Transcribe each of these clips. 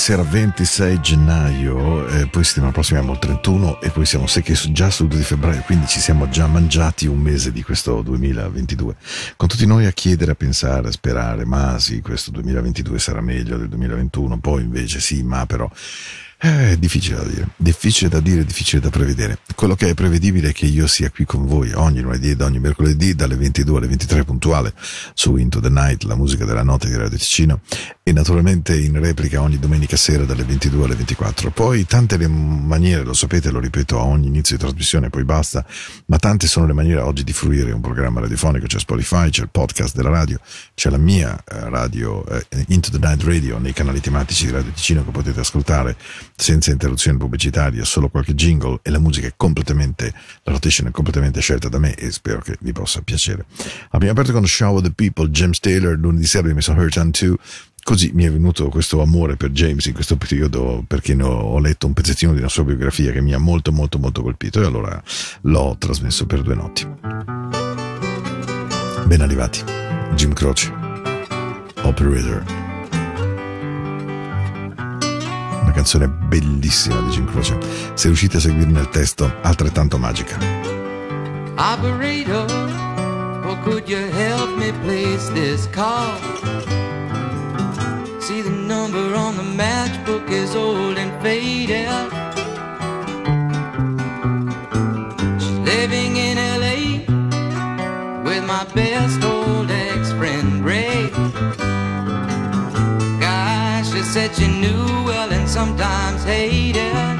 sera 26 gennaio, eh, poi settimana prossima siamo al 31 e poi siamo secchi già sul 2 di febbraio, quindi ci siamo già mangiati un mese di questo 2022. Con tutti noi a chiedere, a pensare, a sperare, ma sì, questo 2022 sarà meglio del 2021, poi invece sì, ma però... È difficile da dire, difficile da dire, difficile da prevedere. Quello che è prevedibile è che io sia qui con voi ogni lunedì ed ogni mercoledì dalle 22 alle 23 puntuale su Into the Night, la musica della notte di Radio Ticino e naturalmente in replica ogni domenica sera dalle 22 alle 24. Poi tante le maniere, lo sapete, lo ripeto a ogni inizio di trasmissione, poi basta, ma tante sono le maniere oggi di fruire un programma radiofonico, c'è Spotify, c'è il podcast della radio, c'è la mia eh, radio eh, Into the Night Radio nei canali tematici di Radio Ticino che potete ascoltare senza interruzione pubblicitaria, solo qualche jingle e la musica è completamente, la rotation è completamente scelta da me e spero che vi possa piacere. Abbiamo aperto con Show of the People, James Taylor, lunedì sera abbiamo messo Hurt on 2, così mi è venuto questo amore per James in questo periodo perché ho letto un pezzettino di una sua biografia che mi ha molto molto molto colpito e allora l'ho trasmesso per due notti. Ben arrivati, Jim Croce, Operator. Una canzone bellissima di Jim Croce, se riuscite a seguirne il testo, altrettanto magica. Operator, oh could you help me place this call? see the number on the matchbook is old and faded. She's living in LA with my best old ex friend Ray. Gosh, she said she knew well and sometimes hated.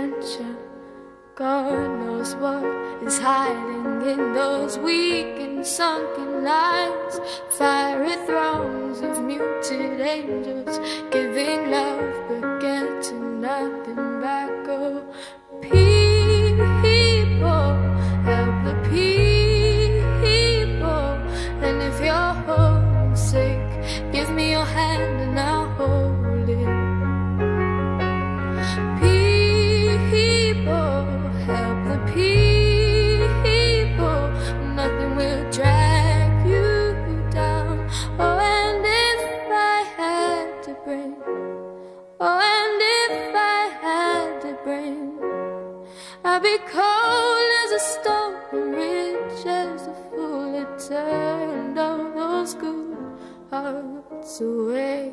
adventure. God knows what is hiding in those weak and sunken lines. Fiery thrones of muted angels giving love but getting nothing back. Oh, peace. I'll be cold as a stone, rich as a fool. It turned all those good hearts away.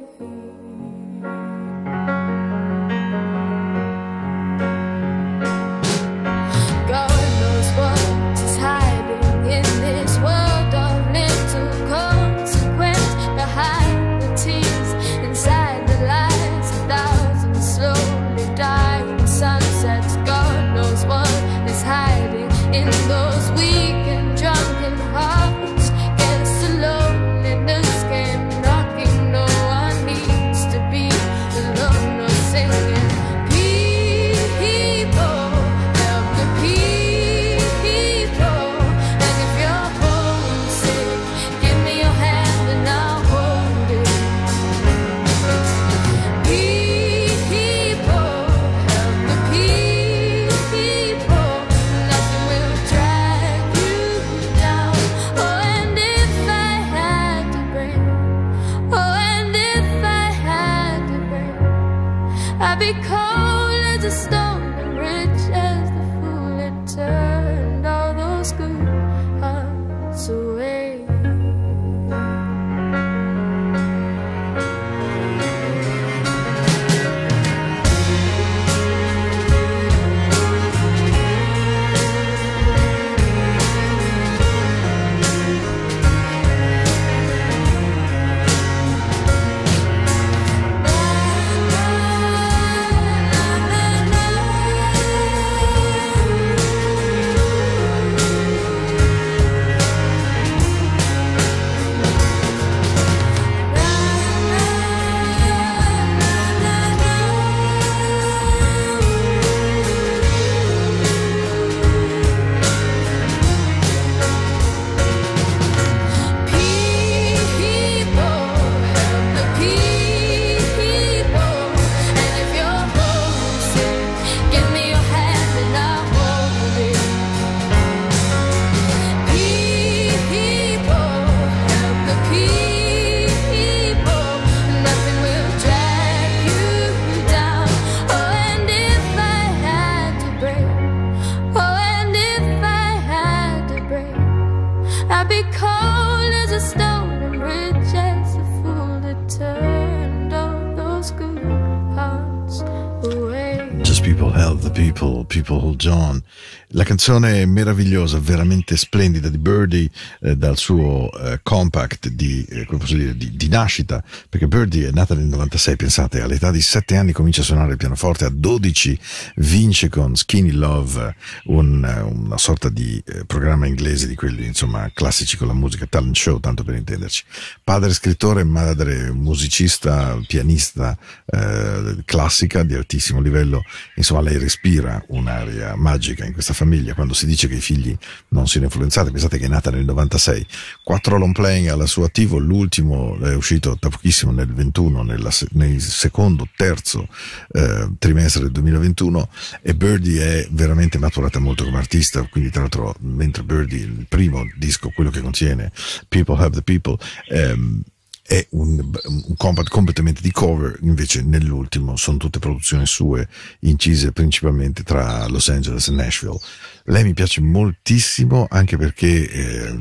Canzone meravigliosa, veramente splendida di Birdie eh, dal suo eh, compact di, eh, come posso dire, di, di nascita, perché Birdie è nata nel 96, pensate, all'età di 7 anni comincia a suonare il pianoforte, a 12 vince con Skinny Love un, una sorta di eh, programma inglese di quelli insomma classici con la musica, talent show, tanto per intenderci. Padre scrittore, madre musicista, pianista eh, classica di altissimo livello, insomma lei respira un'aria magica in questa famiglia quando si dice che i figli non siano influenzati, pensate che è nata nel 96, quattro long playing alla sua attivo, l'ultimo è uscito da pochissimo nel 21, nella nel secondo, terzo eh, trimestre del 2021 e Birdie è veramente maturata molto come artista, quindi tra l'altro mentre Birdie, il primo disco, quello che contiene People Have the People, ehm, è un, un compact completamente di cover, invece nell'ultimo sono tutte produzioni sue incise principalmente tra Los Angeles e Nashville. Lei mi piace moltissimo anche perché eh,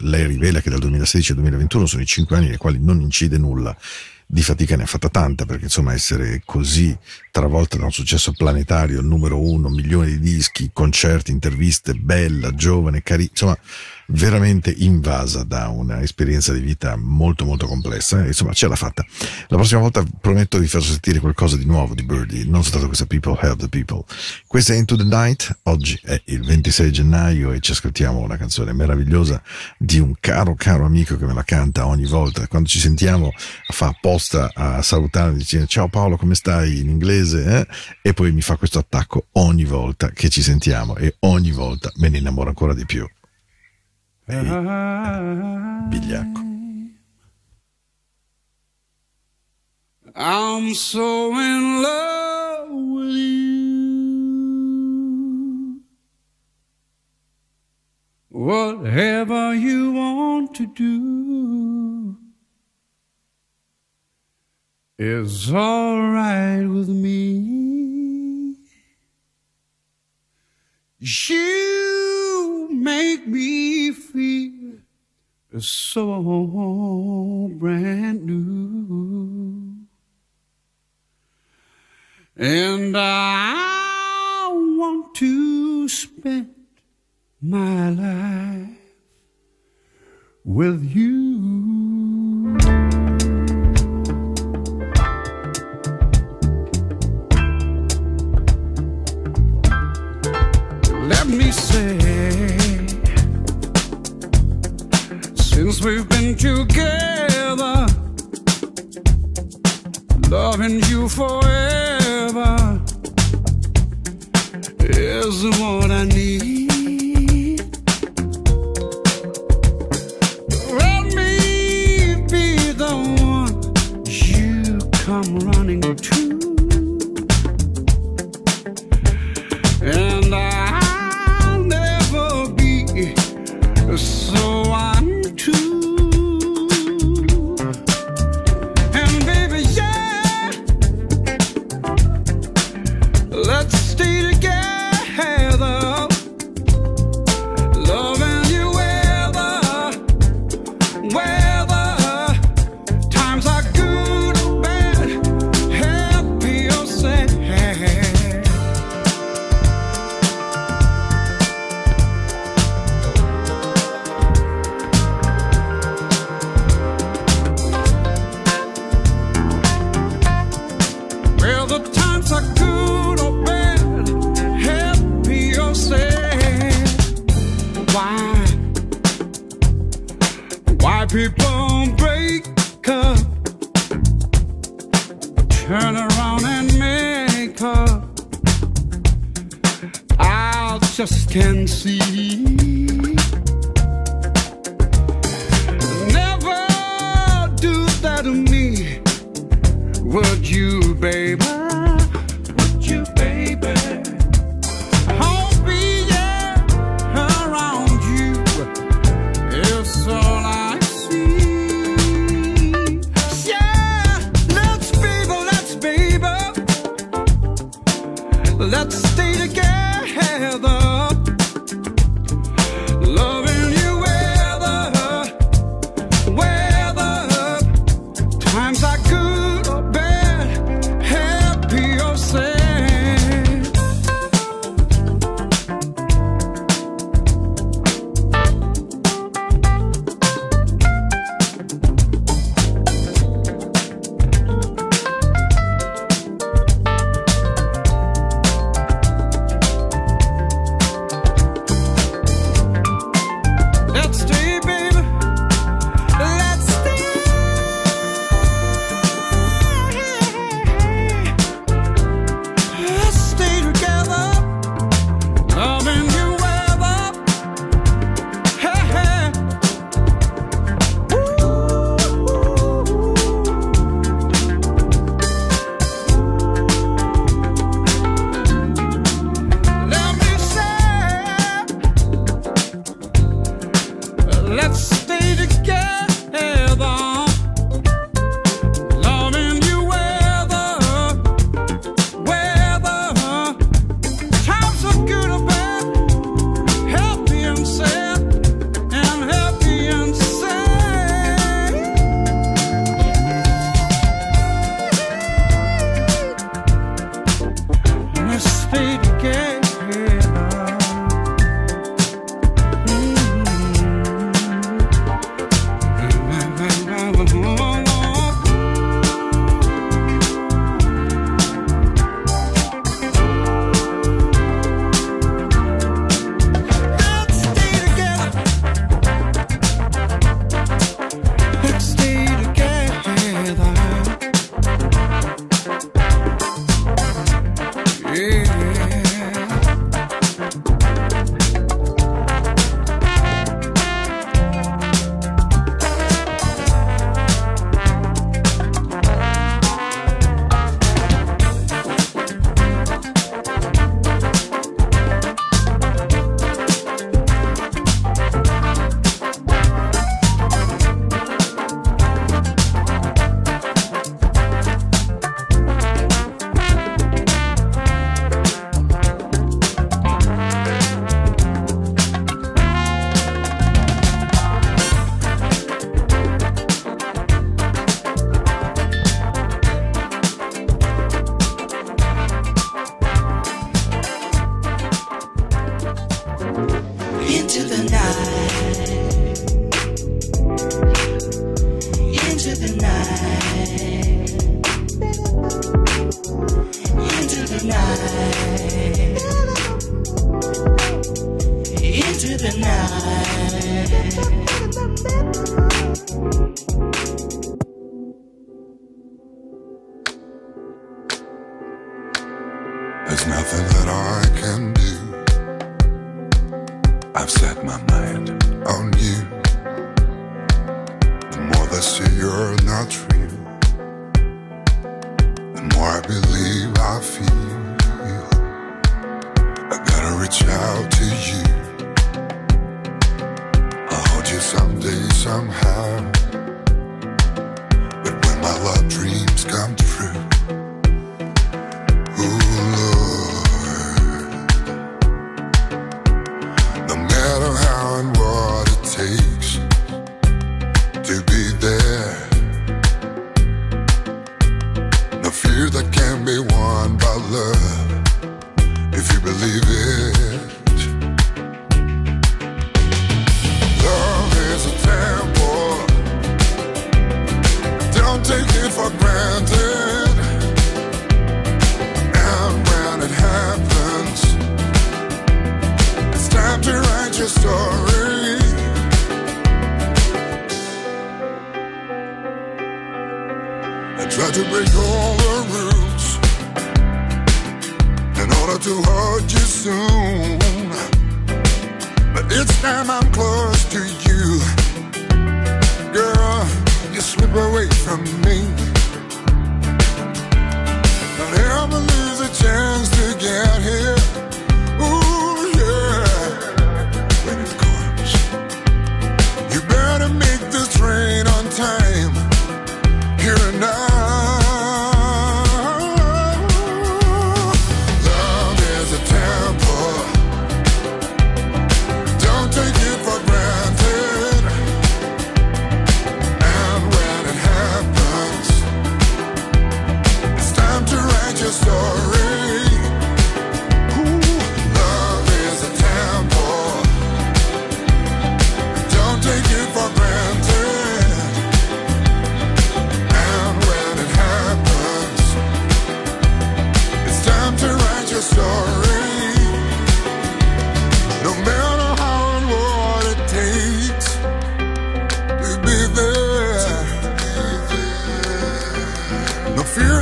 lei rivela che dal 2016 al 2021 sono i cinque anni nei quali non incide nulla. Di fatica ne ha fatta tanta perché insomma essere così travolta da un successo planetario, numero uno, milioni di dischi, concerti, interviste, bella, giovane, carina, insomma veramente invasa da una esperienza di vita molto molto complessa insomma ce l'ha fatta. La prossima volta prometto di far sentire qualcosa di nuovo di Birdie, non soltanto questa People Help the People. Questa è Into the Night, oggi è il 26 gennaio e ci ascoltiamo una canzone meravigliosa di un caro caro amico che me la canta ogni volta. Quando ci sentiamo fa apposta a salutare dicendo ciao Paolo come stai in inglese eh? e poi mi fa questo attacco ogni volta che ci sentiamo e ogni volta me ne innamoro ancora di più. Ehi, Bigliacco. I'm so in love with you. Whatever you want to do is all right with me. You make me feel so brand new. And I want to spend my life with you. let me say, since we've been together, loving you forever is what I need.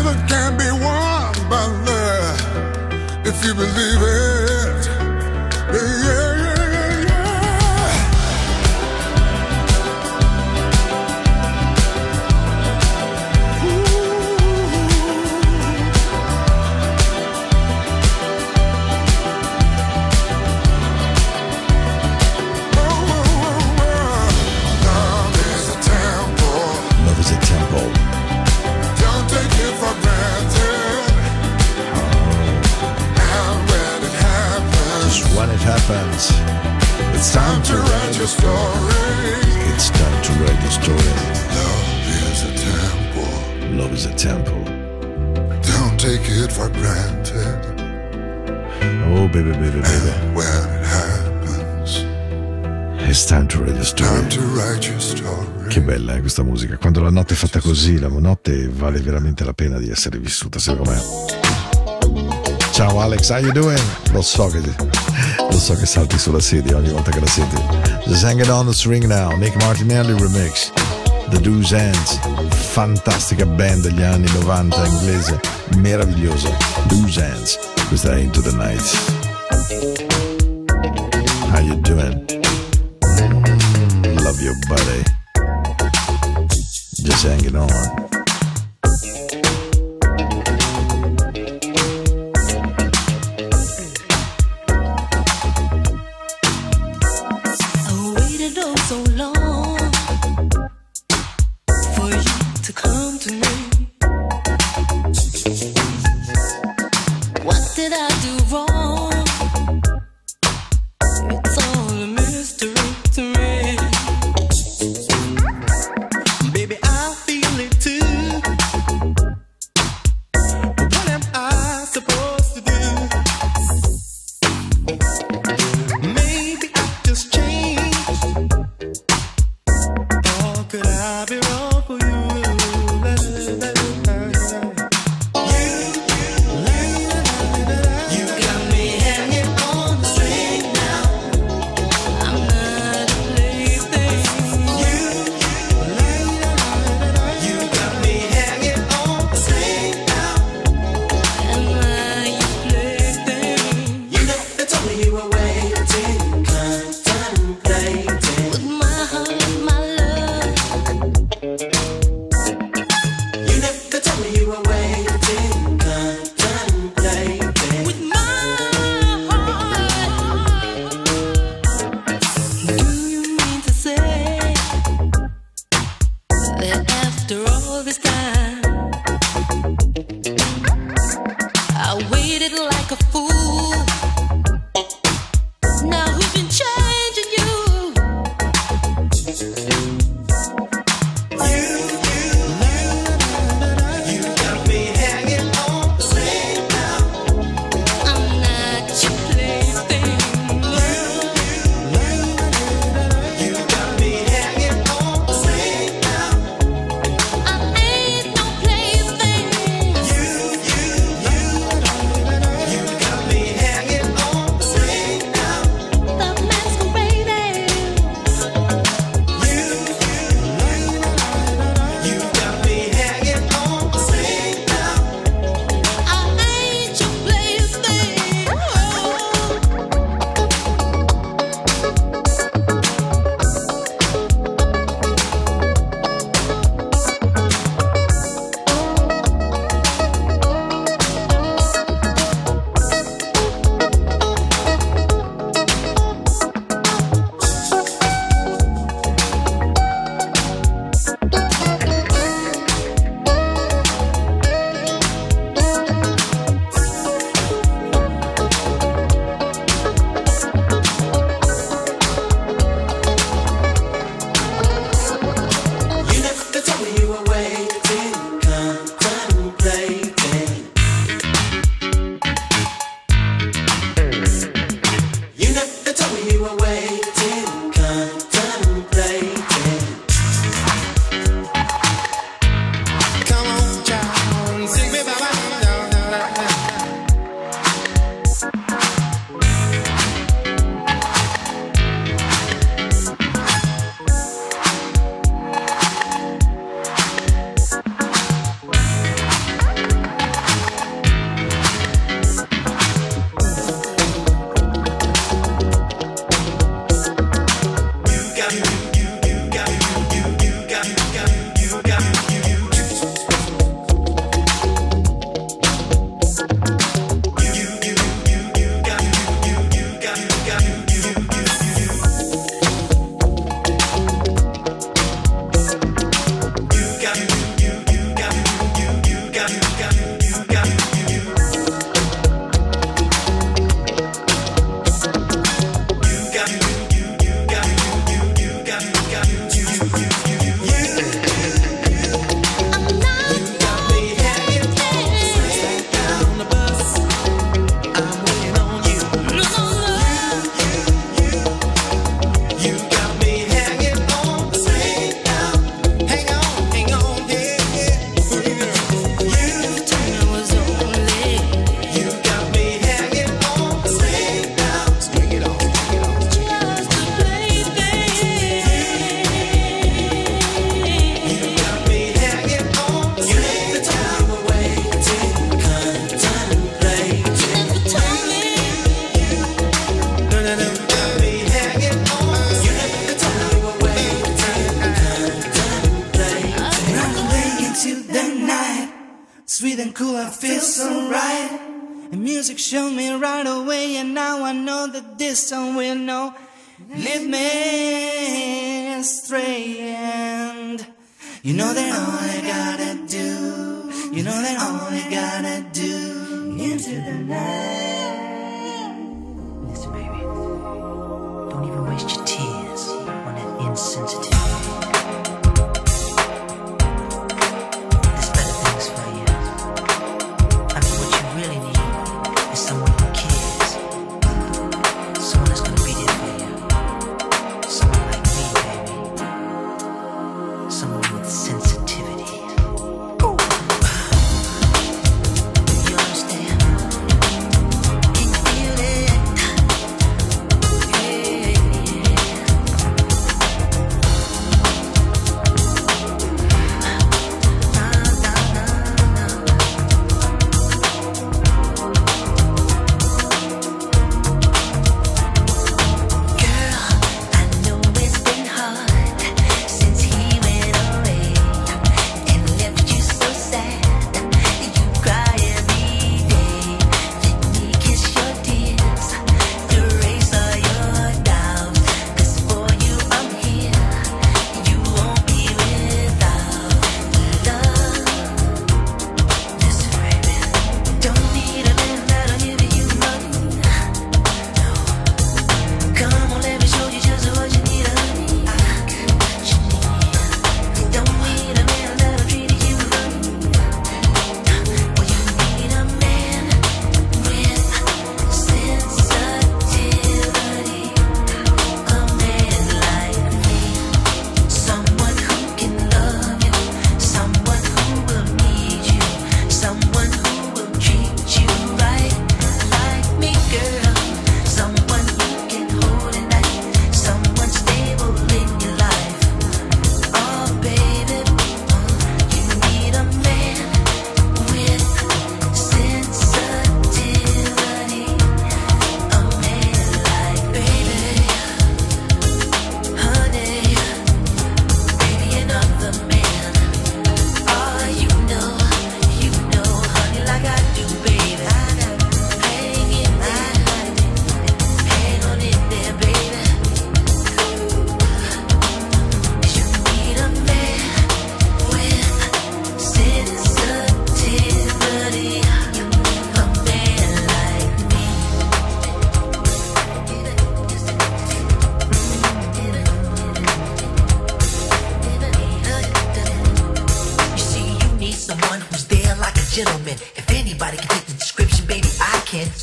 No can be won by love if you believe it. Yeah, happens, it's time to write your story. It's time to write your story. Love is a temple. Love is a Temple. Don't take it for granted. Oh, baby, baby, baby. When it happens, It's time to write your story. time to write your story. Che bella è questa musica. Quando la notte è fatta così, la notte vale veramente la pena di essere vissuta, secondo me. Ciao Alex, how you doing? Lo so che, lo so che salti sulla sedia ogni volta che la senti. Just hanging on the string now, Nick Martinelli remix. The Do's Hands, fantastica band degli anni 90 inglese, meravigliosa. Do's Hands, questa è Into the Night. How you doing? Mm, love your body. Just hanging on.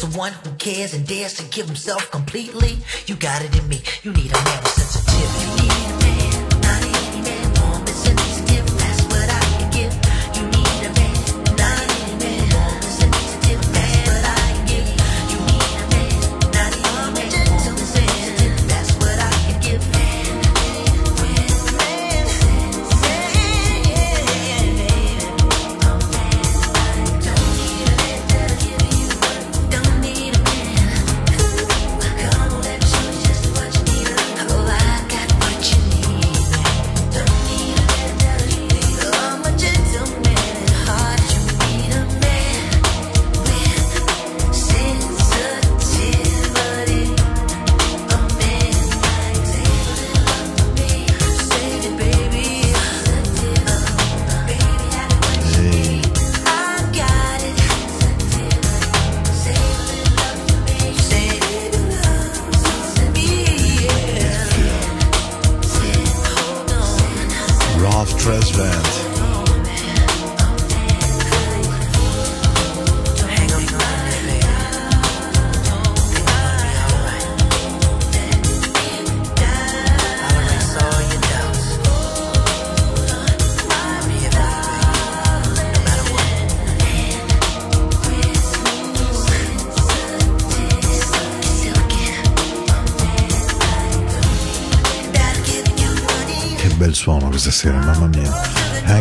The one who cares and dares to give himself completely. You got it in me. You need a man of sensitivity.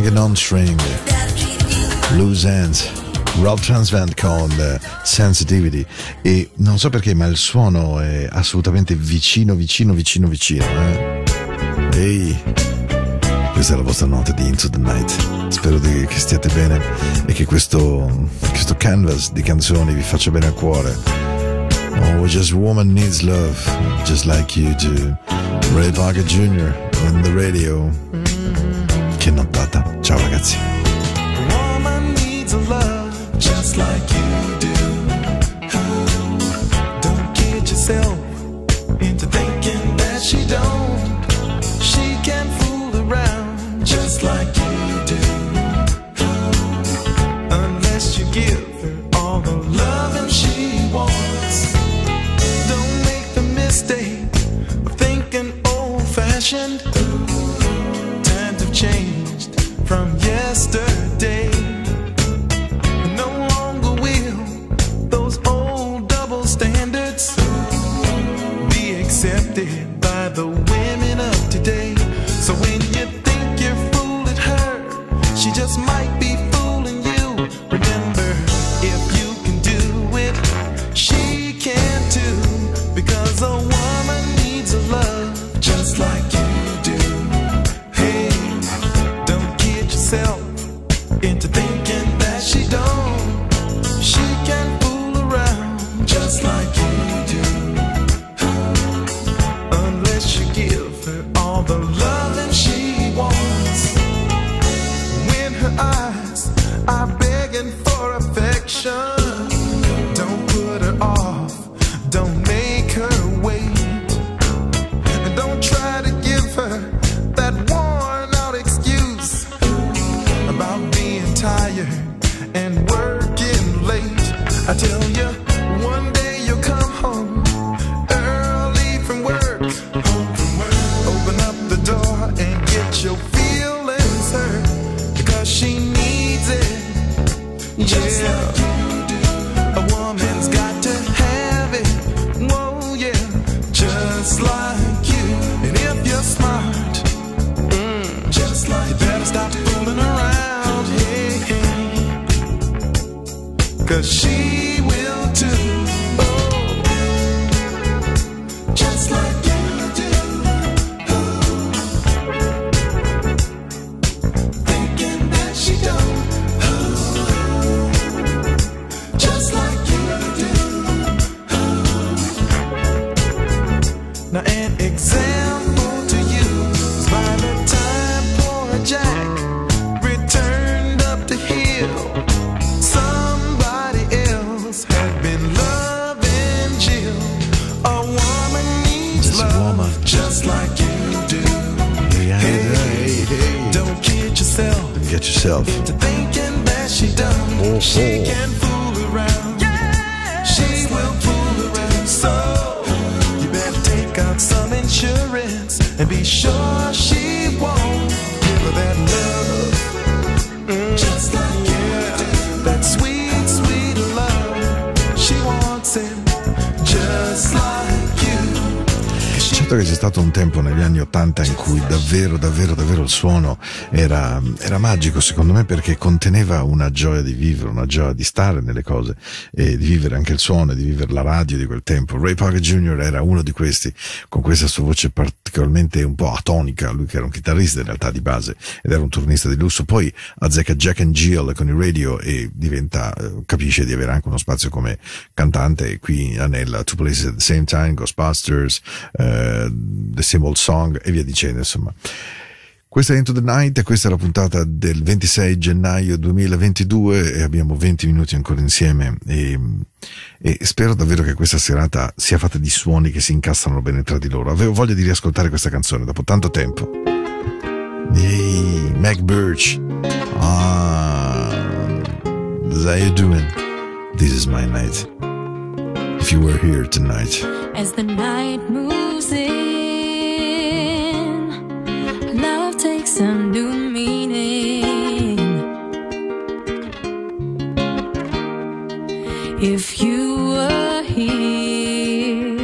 Hanging on String, Loose Ends, Rob Transvent con eh, Sensitivity e non so perché ma il suono è assolutamente vicino, vicino, vicino, vicino. Eh? Ehi, questa è la vostra nota di Into the Night. Spero di, che stiate bene e che questo, questo canvas di canzoni vi faccia bene al cuore. Oh, just woman needs love, just like you do. Ray Parker Jr. on the radio. Mm. Che nottata. Ciao ragazzi. Davvero, davvero, davvero il suono era, era magico secondo me perché conteneva una gioia di vivere, una gioia di stare nelle cose e di vivere anche il suono e di vivere la radio di quel tempo. Ray Parker Jr. era uno di questi con questa sua voce particolarmente un po' atonica, lui che era un chitarrista in realtà di base ed era un turnista di lusso, poi azzecca Jack and Jill con il radio e diventa, eh, capisce di avere anche uno spazio come cantante qui nella Two Places at the Same Time, Ghostbusters, eh, The Same Old Song e via dicendo insomma. Questa è Into the Night e questa è la puntata del 26 gennaio 2022 e abbiamo 20 minuti ancora insieme e, e spero davvero che questa serata sia fatta di suoni che si incastrano bene tra di loro. Avevo voglia di riascoltare questa canzone dopo tanto tempo. Ehi, Mac Birch. Ah, how you doing? This is my night. If you were here tonight. As the night moves in, a new meaning. If you were here,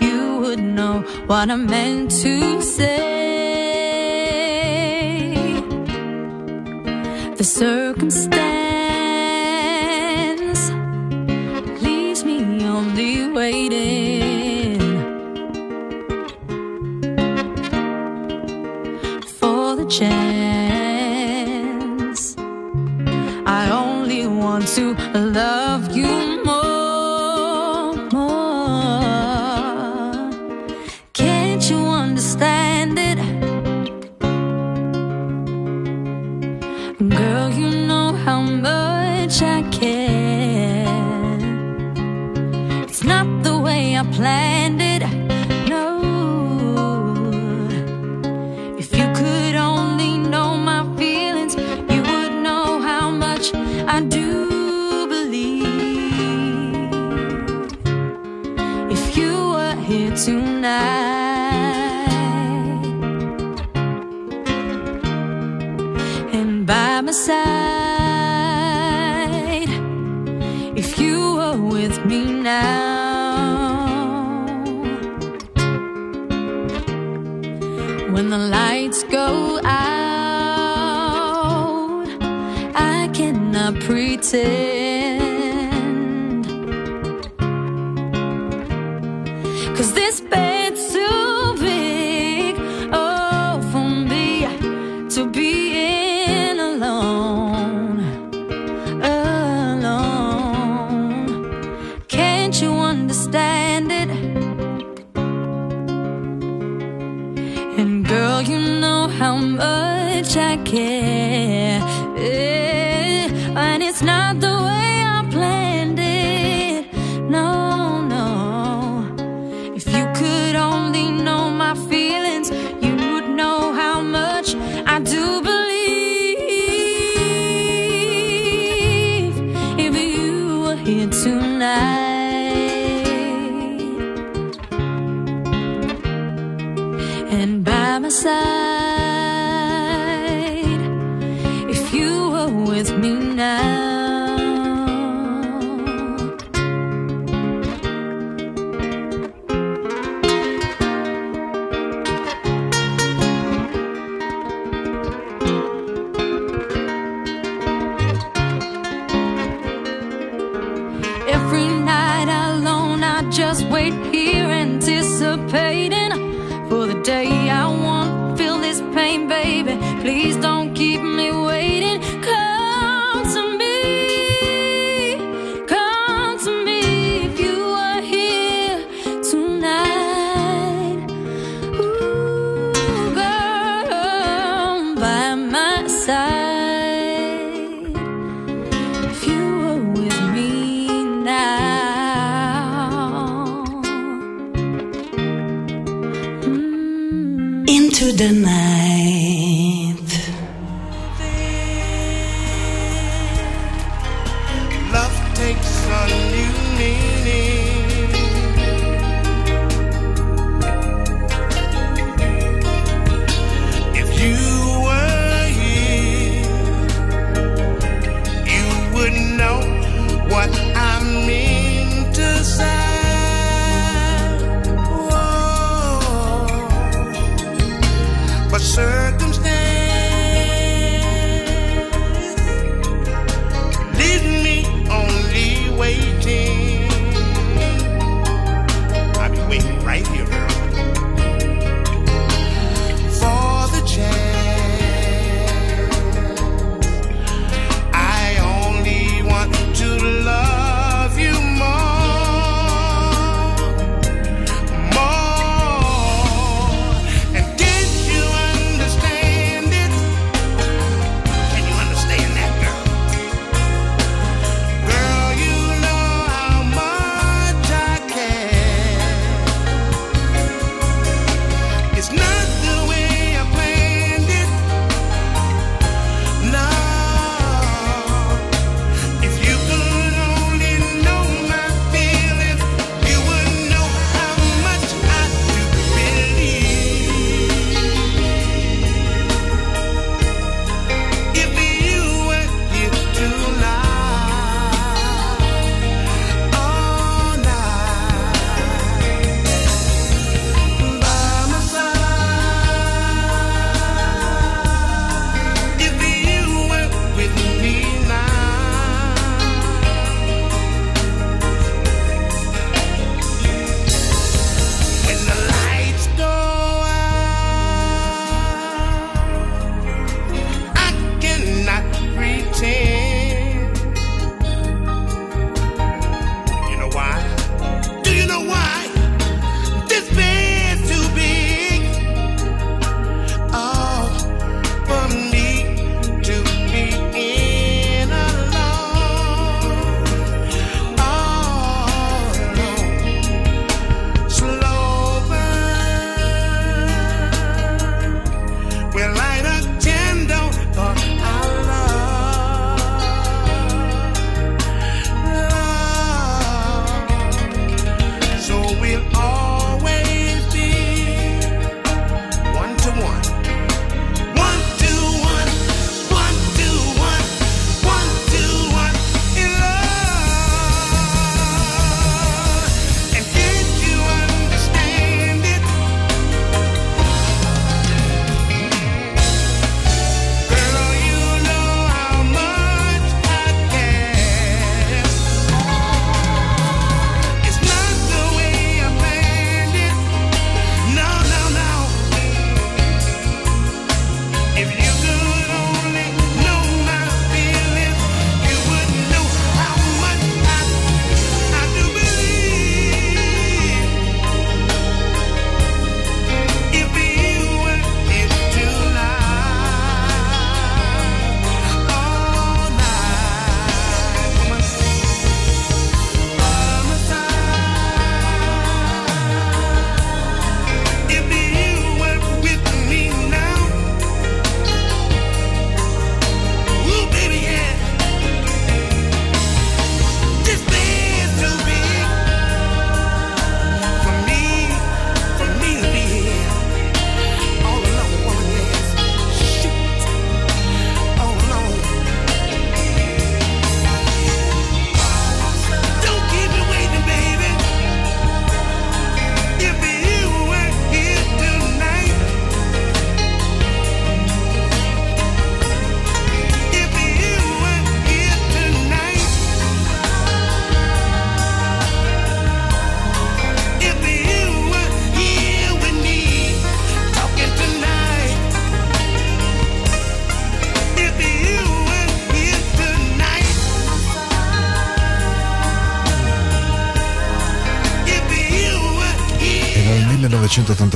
you would know what I meant to say. The circumstance chance. I only want to love you more, more. Can't you understand it? Girl, you know how much I care. It's not the way I planned it. night. And by my side, if you were with me now, when the lights go out, I cannot pretend.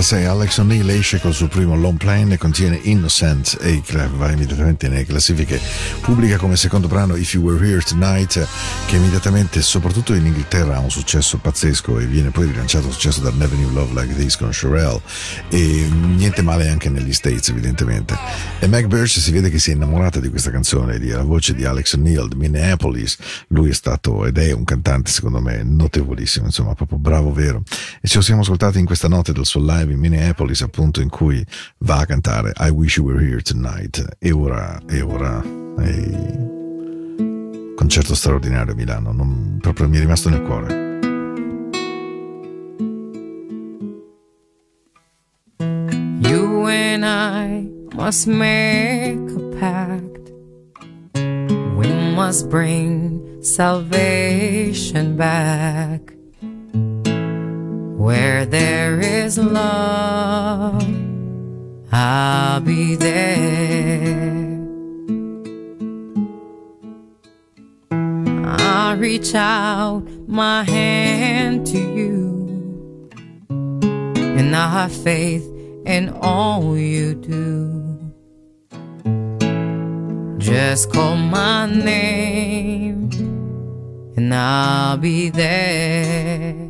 1986 Alex O'Neill esce col suo primo long plane e contiene Innocent e va immediatamente nelle classifiche. Pubblica come secondo brano If You Were Here Tonight che immediatamente, soprattutto in Inghilterra, ha un successo pazzesco e viene poi rilanciato successo da Never Knew Love Like This con Sherelle e niente male anche negli States evidentemente. E Meg Birch si vede che si è innamorata di questa canzone, di la voce di Alex O'Neill di Minneapolis. Lui è stato ed è un cantante secondo me notevolissimo, insomma proprio bravo vero. E lo siamo ascoltati in questa notte del suo live in Minneapolis appunto in cui va a cantare I Wish You Were Here Tonight e ora, e ora, e... concerto straordinario a Milano, non, proprio mi è rimasto nel cuore. You and I must make a pact. We must bring salvation back. Where there is love, I'll be there. I'll reach out my hand to you and I have faith in all you do. Just call my name and I'll be there.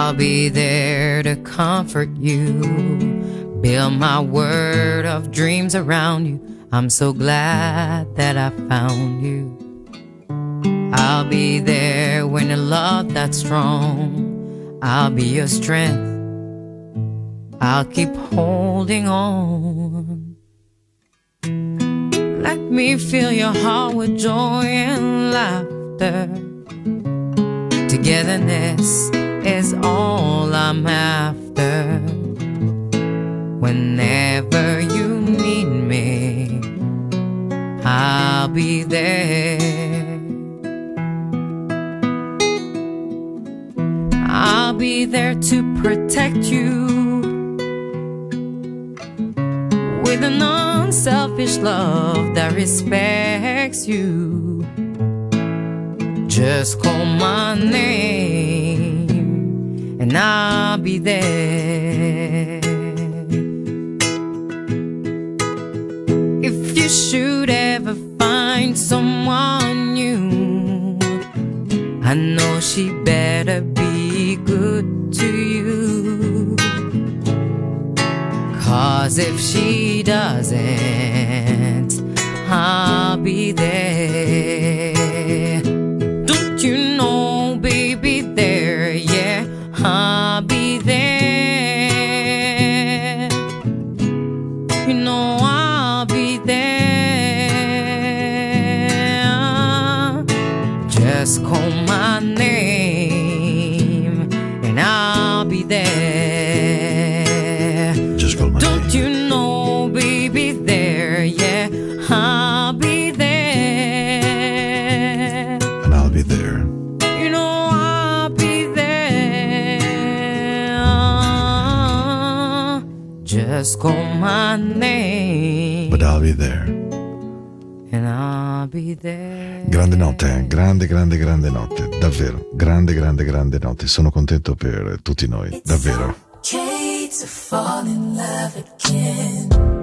I'll be there to comfort you, build my word of dreams around you. I'm so glad that I found you. I'll be there when a love that's strong. I'll be your strength. I'll keep holding on. Let me fill your heart with joy and laughter. Togetherness is all I'm after. Whenever you need me, I'll be there. I'll be there to protect you with an unselfish love that respects you. Just call my name and I'll be there. If you should ever find someone new, I know she better be good to you. Cause if she doesn't, I'll be there. Call my name But I'll be there. and I'll be there. Grande notte, eh? grande, grande, grande notte, davvero, grande, grande, grande notte. Sono contento per tutti noi, davvero. okay to fall in love again.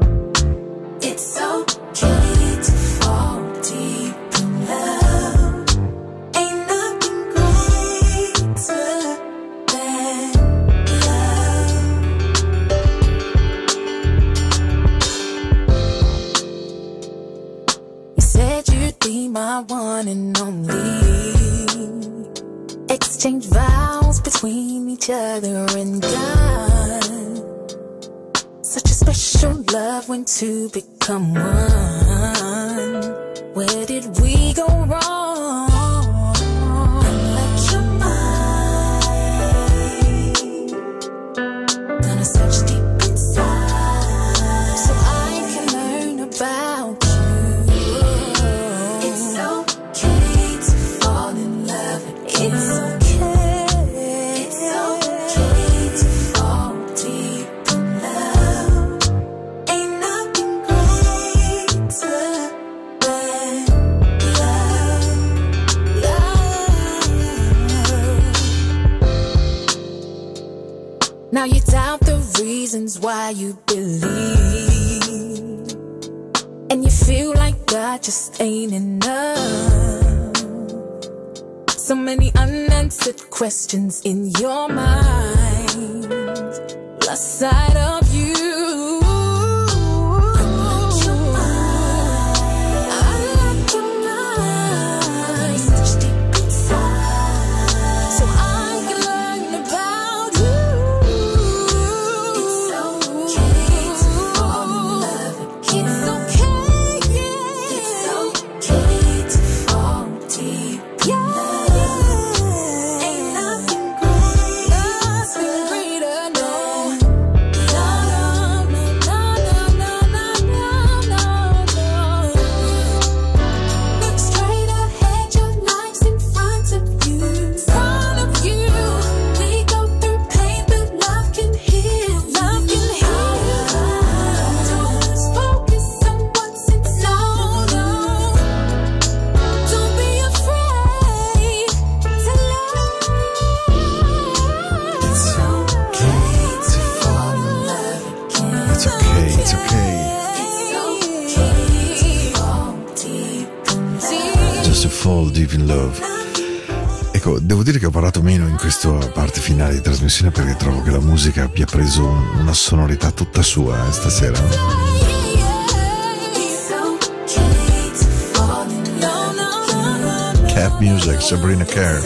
Trasmissione perché trovo che la musica abbia preso un- una sonorità tutta sua eh, stasera. Cat Music, Sabrina Kerr.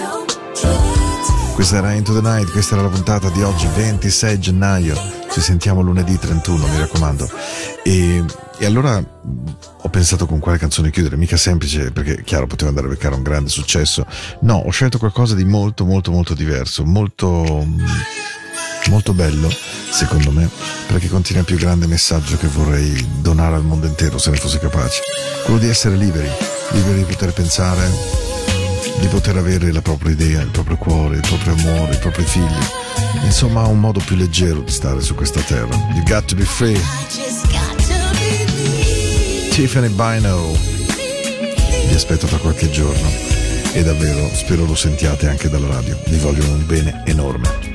Questa era Into the Night, questa era la puntata di oggi, 26 gennaio. Ci sentiamo lunedì 31, mi raccomando. E, e allora pensato con quale canzone chiudere, mica semplice, perché chiaro potevo andare a beccare un grande successo. No, ho scelto qualcosa di molto, molto, molto diverso, molto, mh, molto bello, secondo me, perché contiene il più grande messaggio che vorrei donare al mondo intero, se ne fosse capace. Quello di essere liberi, liberi di poter pensare, di poter avere la propria idea, il proprio cuore, il proprio amore, i propri figli. Insomma, un modo più leggero di stare su questa terra. You got to be free. Tiffany Bino. Vi aspetto tra qualche giorno. E davvero spero lo sentiate anche dalla radio. Vi voglio un bene enorme.